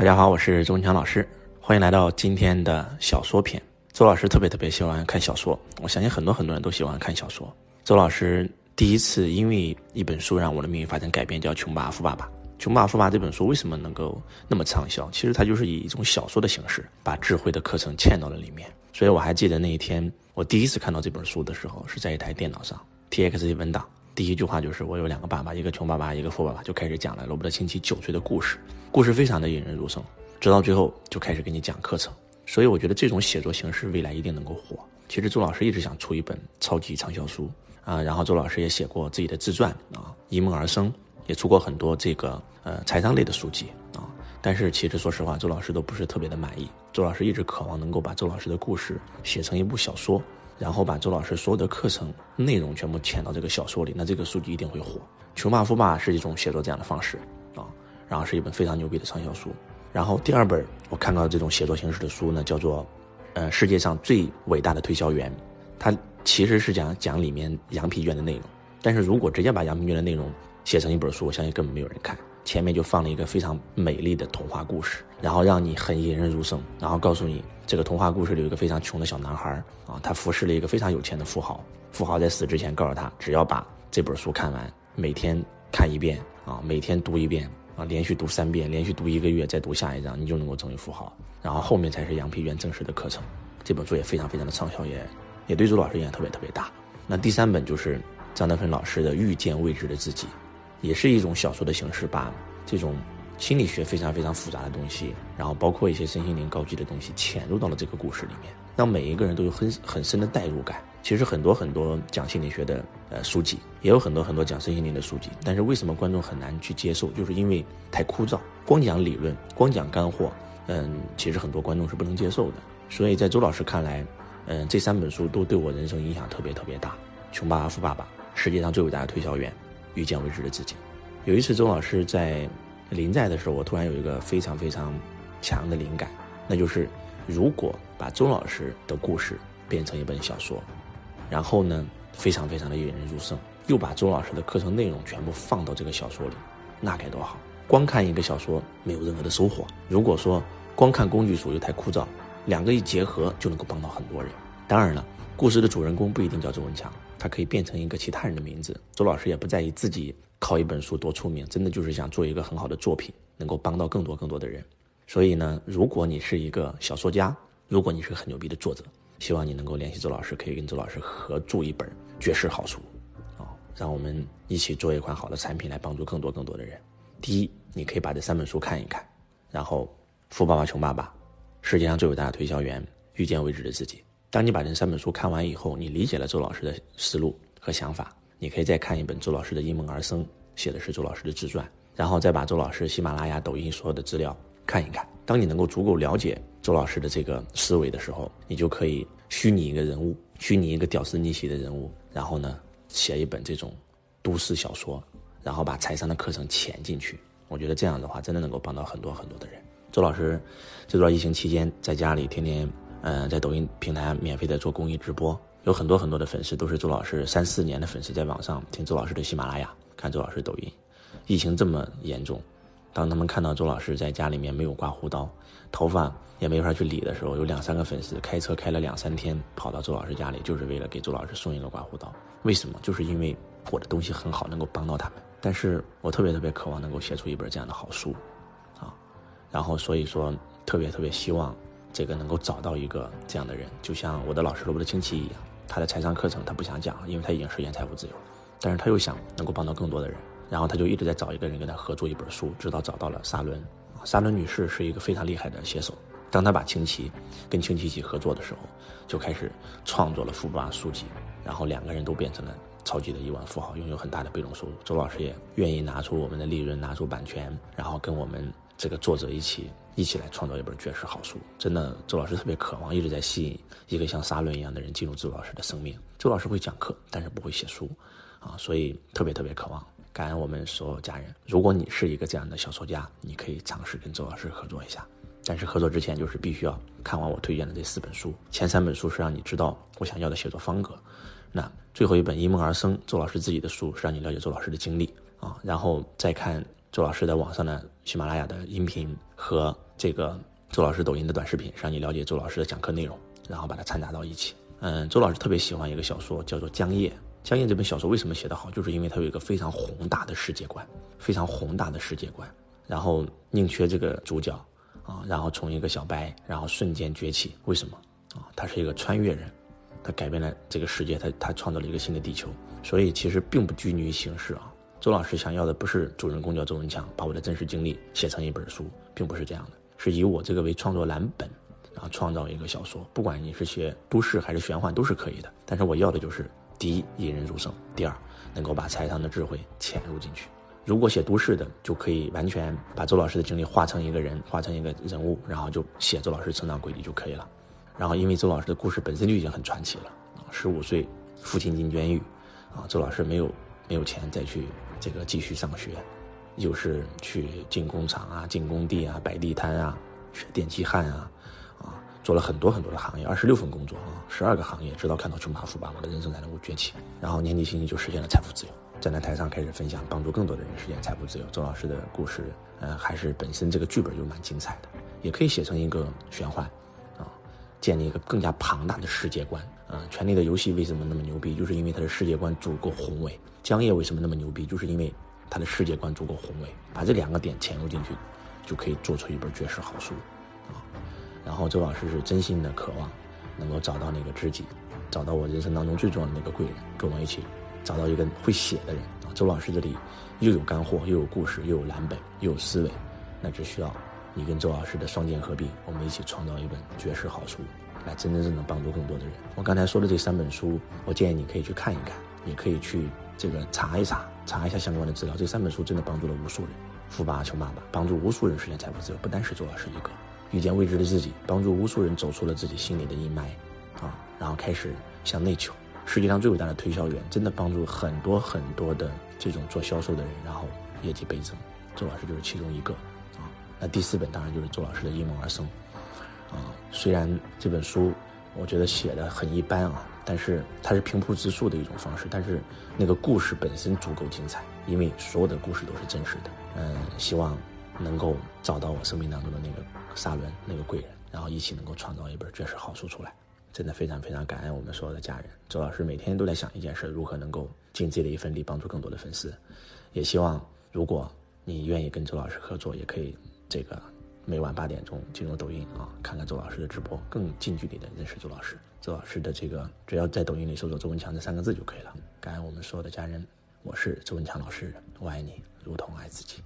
大家好，我是周文强老师，欢迎来到今天的小说篇。周老师特别特别喜欢看小说，我相信很多很多人都喜欢看小说。周老师第一次因为一本书让我的命运发生改变，叫《穷爸爸富爸爸》。《穷爸爸富爸》这本书为什么能够那么畅销？其实它就是以一种小说的形式，把智慧的课程嵌到了里面。所以我还记得那一天，我第一次看到这本书的时候，是在一台电脑上，TXT 文档。第一句话就是我有两个爸爸，一个穷爸爸，一个富爸爸，就开始讲了罗伯特清崎九岁的故事，故事非常的引人入胜，直到最后就开始给你讲课程。所以我觉得这种写作形式未来一定能够火。其实周老师一直想出一本超级畅销书啊，然后周老师也写过自己的自传啊，一梦而生，也出过很多这个呃财商类的书籍啊。但是其实说实话，周老师都不是特别的满意。周老师一直渴望能够把周老师的故事写成一部小说。然后把周老师所有的课程内容全部嵌到这个小说里，那这个书籍一定会火。《穷爸富爸》是一种写作这样的方式啊，然后是一本非常牛逼的畅销书。然后第二本我看到这种写作形式的书呢，叫做《呃世界上最伟大的推销员》，它其实是讲讲里面羊皮卷的内容。但是如果直接把羊皮卷的内容写成一本书，我相信根本没有人看。前面就放了一个非常美丽的童话故事，然后让你很引人入胜，然后告诉你这个童话故事里有一个非常穷的小男孩啊，他服侍了一个非常有钱的富豪，富豪在死之前告诉他，只要把这本书看完，每天看一遍啊，每天读一遍啊，连续读三遍，连续读一个月，再读下一章，你就能够成为富豪。然后后面才是羊皮卷正式的课程，这本书也非常非常的畅销，也也对周老师影响特别特别大。那第三本就是张德芬老师的《遇见未知的自己》。也是一种小说的形式，把这种心理学非常非常复杂的东西，然后包括一些身心灵高级的东西，潜入到了这个故事里面，让每一个人都有很很深的代入感。其实很多很多讲心理学的呃书籍，也有很多很多讲身心灵的书籍，但是为什么观众很难去接受？就是因为太枯燥，光讲理论，光讲干货，嗯，其实很多观众是不能接受的。所以在周老师看来，嗯，这三本书都对我人生影响特别特别大。穷爸爸富爸爸，世界上最伟大的推销员。遇见未知的自己。有一次，周老师在临在的时候，我突然有一个非常非常强的灵感，那就是如果把周老师的故事变成一本小说，然后呢，非常非常的引人入胜，又把周老师的课程内容全部放到这个小说里，那该多好！光看一个小说没有任何的收获。如果说光看工具书又太枯燥，两个一结合就能够帮到很多人。当然了，故事的主人公不一定叫周文强。他可以变成一个其他人的名字。周老师也不在意自己靠一本书多出名，真的就是想做一个很好的作品，能够帮到更多更多的人。所以呢，如果你是一个小说家，如果你是个很牛逼的作者，希望你能够联系周老师，可以跟周老师合著一本绝世好书，啊，让我们一起做一款好的产品来帮助更多更多的人。第一，你可以把这三本书看一看，然后《富爸爸穷爸爸》，世界上最伟大的推销员，遇见未知的自己。当你把这三本书看完以后，你理解了周老师的思路和想法，你可以再看一本周老师的《因梦而生》，写的是周老师的自传，然后再把周老师喜马拉雅、抖音所有的资料看一看。当你能够足够了解周老师的这个思维的时候，你就可以虚拟一个人物，虚拟一个屌丝逆袭的人物，然后呢，写一本这种都市小说，然后把财商的课程潜进去。我觉得这样的话，真的能够帮到很多很多的人。周老师这段疫情期间在家里天天。嗯，在抖音平台免费的做公益直播，有很多很多的粉丝都是周老师三四年的粉丝，在网上听周老师的喜马拉雅，看周老师抖音。疫情这么严重，当他们看到周老师在家里面没有刮胡刀，头发也没法去理的时候，有两三个粉丝开车开了两三天跑到周老师家里，就是为了给周老师送一个刮胡刀。为什么？就是因为我的东西很好，能够帮到他们。但是我特别特别渴望能够写出一本这样的好书，啊，然后所以说特别特别希望。这个能够找到一个这样的人，就像我的老师罗伯特清崎一样，他的财商课程他不想讲，因为他已经实现财富自由，但是他又想能够帮到更多的人，然后他就一直在找一个人跟他合作一本书，直到找到了沙伦。沙伦女士是一个非常厉害的写手，当他把清崎跟清崎一起合作的时候，就开始创作了富爸爸书籍，然后两个人都变成了超级的亿万富豪，拥有很大的被动收入。周老师也愿意拿出我们的利润，拿出版权，然后跟我们这个作者一起。一起来创造一本绝世好书，真的，周老师特别渴望，一直在吸引一个像沙伦一样的人进入周老师的生命。周老师会讲课，但是不会写书，啊，所以特别特别渴望。感恩我们所有家人。如果你是一个这样的小说家，你可以尝试跟周老师合作一下。但是合作之前，就是必须要看完我推荐的这四本书。前三本书是让你知道我想要的写作风格，那最后一本《因梦而生》，周老师自己的书是让你了解周老师的经历啊，然后再看。周老师在网上的喜马拉雅的音频和这个周老师抖音的短视频，让你了解周老师的讲课内容，然后把它掺杂到一起。嗯，周老师特别喜欢一个小说，叫做《江夜》。《江夜》这本小说为什么写得好？就是因为它有一个非常宏大的世界观，非常宏大的世界观。然后宁缺这个主角啊，然后从一个小白，然后瞬间崛起。为什么啊？他是一个穿越人，他改变了这个世界，他他创造了一个新的地球。所以其实并不拘泥于形式啊。周老师想要的不是主人公叫周文强，把我的真实经历写成一本书，并不是这样的，是以我这个为创作蓝本，然后创造一个小说。不管你是写都市还是玄幻，都是可以的。但是我要的就是第一引人入胜，第二能够把财商的智慧潜入进去。如果写都市的，就可以完全把周老师的经历画成一个人，画成一个人物，然后就写周老师成长轨迹就可以了。然后因为周老师的故事本身就已经很传奇了，十五岁父亲进监狱，啊，周老师没有没有钱再去。这个继续上学，又是去进工厂啊、进工地啊、摆地摊啊、学电气焊啊，啊，做了很多很多的行业，二十六份工作啊，十二个行业，直到看到穷爸富爸，我的人生才能够崛起。然后年纪轻轻就实现了财富自由，站在台上开始分享，帮助更多的人实现财富自由。周老师的故事，呃，还是本身这个剧本就蛮精彩的，也可以写成一个玄幻，啊，建立一个更加庞大的世界观。啊，权力的游戏为什么那么牛逼？就是因为它的世界观足够宏伟。江夜为什么那么牛逼？就是因为它的世界观足够宏伟。把这两个点潜入进去，就可以做出一本绝世好书，啊。然后周老师是真心的渴望能够找到那个知己，找到我人生当中最重要的那个贵人，跟我一起找到一个会写的人。啊，周老师这里又有干货，又有故事，又有蓝本，又有思维，那只需要你跟周老师的双剑合璧，我们一起创造一本绝世好书。来真真正正帮助更多的人。我刚才说的这三本书，我建议你可以去看一看，也可以去这个查一查，查一下相关的资料。这三本书真的帮助了无数人，富爸爸穷爸爸，帮助无数人实现财富自由。不单是周老师一个，遇见未知的自己，帮助无数人走出了自己心里的阴霾，啊，然后开始向内求。世界上最伟大的推销员，真的帮助很多很多的这种做销售的人，然后业绩倍增。周老师就是其中一个，那第四本当然就是周老师的《因梦而生》。啊，虽然这本书我觉得写的很一般啊，但是它是平铺直述的一种方式，但是那个故事本身足够精彩，因为所有的故事都是真实的。嗯，希望能够找到我生命当中的那个沙伦，那个贵人，然后一起能够创造一本绝世好书出来。真的非常非常感恩我们所有的家人。周老师每天都在想一件事，如何能够尽自己的一份力，帮助更多的粉丝。也希望如果你愿意跟周老师合作，也可以这个。每晚八点钟进入抖音啊，看看周老师的直播，更近距离的认识周老师。周老师的这个，只要在抖音里搜索“周文强”这三个字就可以了。感恩我们所有的家人，我是周文强老师，我爱你，如同爱自己。